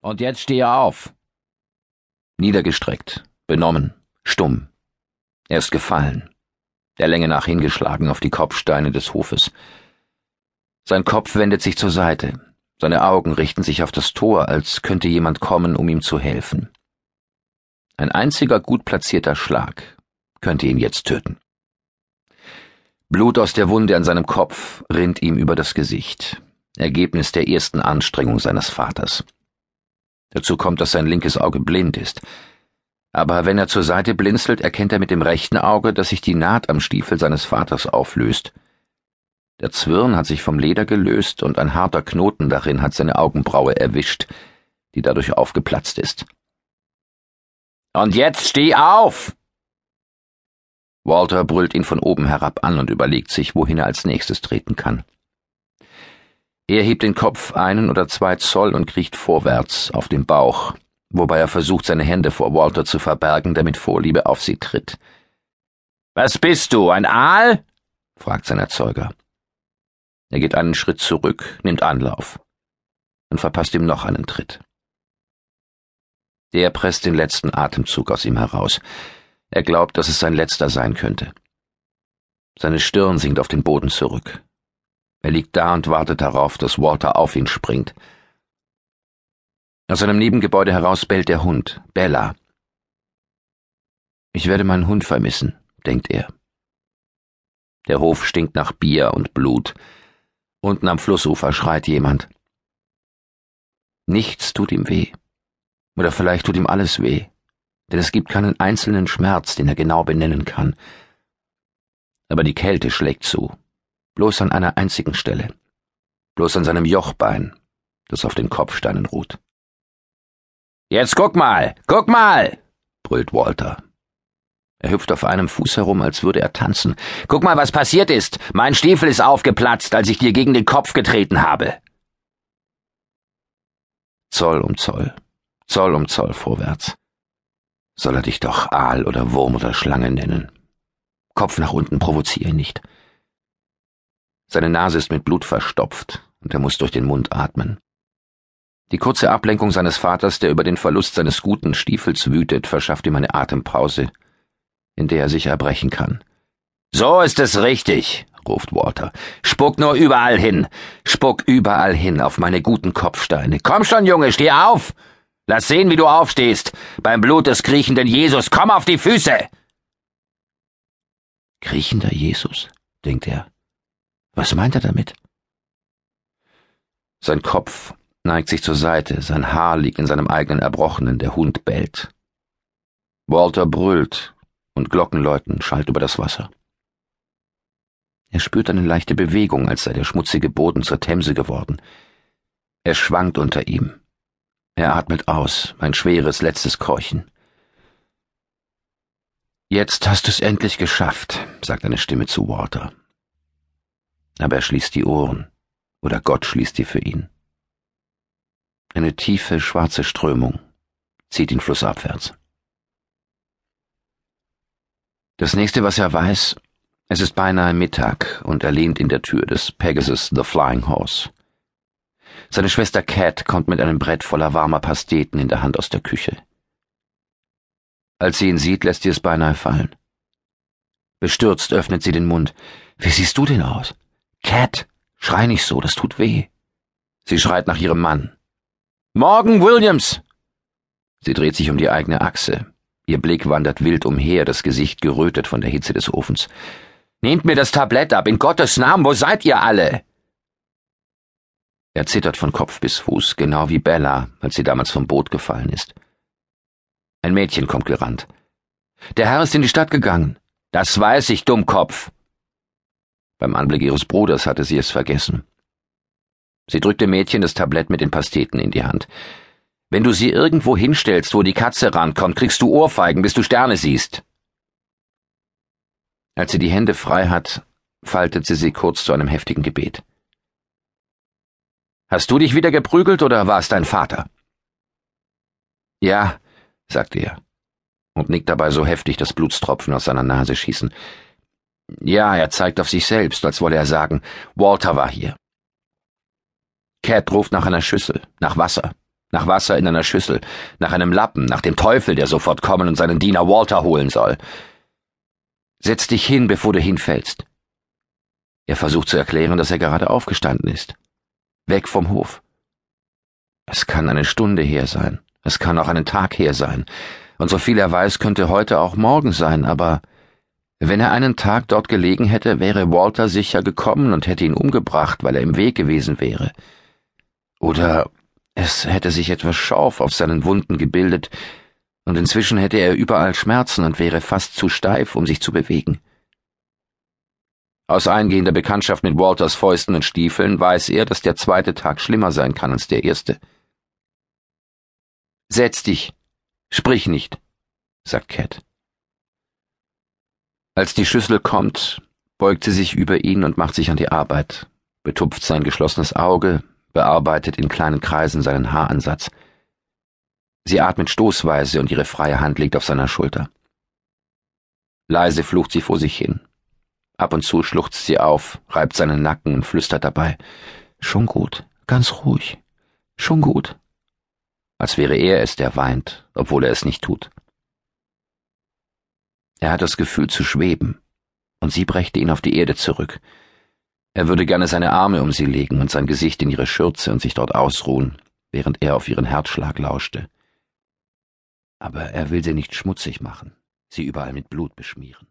Und jetzt stehe auf. Niedergestreckt, benommen, stumm. Er ist gefallen, der Länge nach hingeschlagen auf die Kopfsteine des Hofes. Sein Kopf wendet sich zur Seite, seine Augen richten sich auf das Tor, als könnte jemand kommen, um ihm zu helfen. Ein einziger gut platzierter Schlag könnte ihn jetzt töten. Blut aus der Wunde an seinem Kopf rinnt ihm über das Gesicht, Ergebnis der ersten Anstrengung seines Vaters. Dazu kommt, dass sein linkes Auge blind ist. Aber wenn er zur Seite blinzelt, erkennt er mit dem rechten Auge, dass sich die Naht am Stiefel seines Vaters auflöst. Der Zwirn hat sich vom Leder gelöst und ein harter Knoten darin hat seine Augenbraue erwischt, die dadurch aufgeplatzt ist. Und jetzt steh auf! Walter brüllt ihn von oben herab an und überlegt sich, wohin er als nächstes treten kann. Er hebt den Kopf einen oder zwei Zoll und kriecht vorwärts auf den Bauch, wobei er versucht, seine Hände vor Walter zu verbergen, der mit Vorliebe auf sie tritt. Was bist du, ein Aal? fragt sein Erzeuger. Er geht einen Schritt zurück, nimmt Anlauf und verpasst ihm noch einen Tritt. Der presst den letzten Atemzug aus ihm heraus. Er glaubt, dass es sein letzter sein könnte. Seine Stirn sinkt auf den Boden zurück. Er liegt da und wartet darauf, dass Walter auf ihn springt. Aus seinem Nebengebäude heraus bellt der Hund, Bella. Ich werde meinen Hund vermissen, denkt er. Der Hof stinkt nach Bier und Blut. Unten am Flussufer schreit jemand. Nichts tut ihm weh. Oder vielleicht tut ihm alles weh denn es gibt keinen einzelnen Schmerz, den er genau benennen kann. Aber die Kälte schlägt zu, bloß an einer einzigen Stelle, bloß an seinem Jochbein, das auf den Kopfsteinen ruht. Jetzt guck mal, guck mal, brüllt Walter. Er hüpft auf einem Fuß herum, als würde er tanzen. Guck mal, was passiert ist. Mein Stiefel ist aufgeplatzt, als ich dir gegen den Kopf getreten habe. Zoll um Zoll, Zoll um Zoll vorwärts. Soll er dich doch Aal oder Wurm oder Schlange nennen. Kopf nach unten provoziere nicht. Seine Nase ist mit Blut verstopft und er muss durch den Mund atmen. Die kurze Ablenkung seines Vaters, der über den Verlust seines guten Stiefels wütet, verschafft ihm eine Atempause, in der er sich erbrechen kann. So ist es richtig, ruft Walter. Spuck nur überall hin. Spuck überall hin auf meine guten Kopfsteine. Komm schon, Junge, steh auf! Lass sehen, wie du aufstehst. Beim Blut des kriechenden Jesus. Komm auf die Füße! Kriechender Jesus, denkt er. Was meint er damit? Sein Kopf neigt sich zur Seite, sein Haar liegt in seinem eigenen Erbrochenen, der Hund bellt. Walter brüllt und Glockenläuten schallt über das Wasser. Er spürt eine leichte Bewegung, als sei der schmutzige Boden zur Themse geworden. Er schwankt unter ihm, er atmet aus, ein schweres letztes Keuchen. Jetzt hast du es endlich geschafft, sagt eine Stimme zu Walter. Aber er schließt die Ohren, oder Gott schließt sie für ihn. Eine tiefe, schwarze Strömung zieht ihn flussabwärts. Das nächste, was er weiß, es ist beinahe Mittag und er lehnt in der Tür des Pegasus the Flying Horse. Seine Schwester Cat kommt mit einem Brett voller warmer Pasteten in der Hand aus der Küche. Als sie ihn sieht, lässt sie es beinahe fallen. Bestürzt öffnet sie den Mund. Wie siehst du denn aus? Cat, schrei nicht so, das tut weh. Sie schreit nach ihrem Mann. Morgen, Williams! Sie dreht sich um die eigene Achse. Ihr Blick wandert wild umher, das Gesicht gerötet von der Hitze des Ofens. Nehmt mir das Tablett ab, in Gottes Namen, wo seid ihr alle? Er zittert von Kopf bis Fuß, genau wie Bella, als sie damals vom Boot gefallen ist. Ein Mädchen kommt gerannt. Der Herr ist in die Stadt gegangen. Das weiß ich, Dummkopf. Beim Anblick ihres Bruders hatte sie es vergessen. Sie drückt dem Mädchen das Tablett mit den Pasteten in die Hand. Wenn du sie irgendwo hinstellst, wo die Katze rankommt, kriegst du Ohrfeigen, bis du Sterne siehst. Als sie die Hände frei hat, faltet sie sie kurz zu einem heftigen Gebet. Hast du dich wieder geprügelt oder war es dein Vater? Ja, sagte er und nickt dabei so heftig, dass Blutstropfen aus seiner Nase schießen. Ja, er zeigt auf sich selbst, als wolle er sagen, Walter war hier. Cat ruft nach einer Schüssel, nach Wasser. Nach Wasser in einer Schüssel, nach einem Lappen, nach dem Teufel, der sofort kommen und seinen Diener Walter holen soll. Setz dich hin, bevor du hinfällst. Er versucht zu erklären, dass er gerade aufgestanden ist. Weg vom Hof. Es kann eine Stunde her sein, es kann auch einen Tag her sein, und so viel er weiß, könnte heute auch morgen sein, aber wenn er einen Tag dort gelegen hätte, wäre Walter sicher gekommen und hätte ihn umgebracht, weil er im Weg gewesen wäre. Oder es hätte sich etwas Schorf auf seinen Wunden gebildet, und inzwischen hätte er überall Schmerzen und wäre fast zu steif, um sich zu bewegen. Aus eingehender Bekanntschaft mit Walters Fäusten und Stiefeln weiß er, dass der zweite Tag schlimmer sein kann als der erste. Setz dich. Sprich nicht, sagt Cat. Als die Schüssel kommt, beugt sie sich über ihn und macht sich an die Arbeit, betupft sein geschlossenes Auge, bearbeitet in kleinen Kreisen seinen Haaransatz. Sie atmet stoßweise und ihre freie Hand liegt auf seiner Schulter. Leise flucht sie vor sich hin. Ab und zu schluchzt sie auf, reibt seinen Nacken und flüstert dabei Schon gut, ganz ruhig, schon gut als wäre er es, der weint, obwohl er es nicht tut. Er hat das Gefühl zu schweben, und sie brächte ihn auf die Erde zurück. Er würde gerne seine Arme um sie legen und sein Gesicht in ihre Schürze und sich dort ausruhen, während er auf ihren Herzschlag lauschte. Aber er will sie nicht schmutzig machen, sie überall mit Blut beschmieren.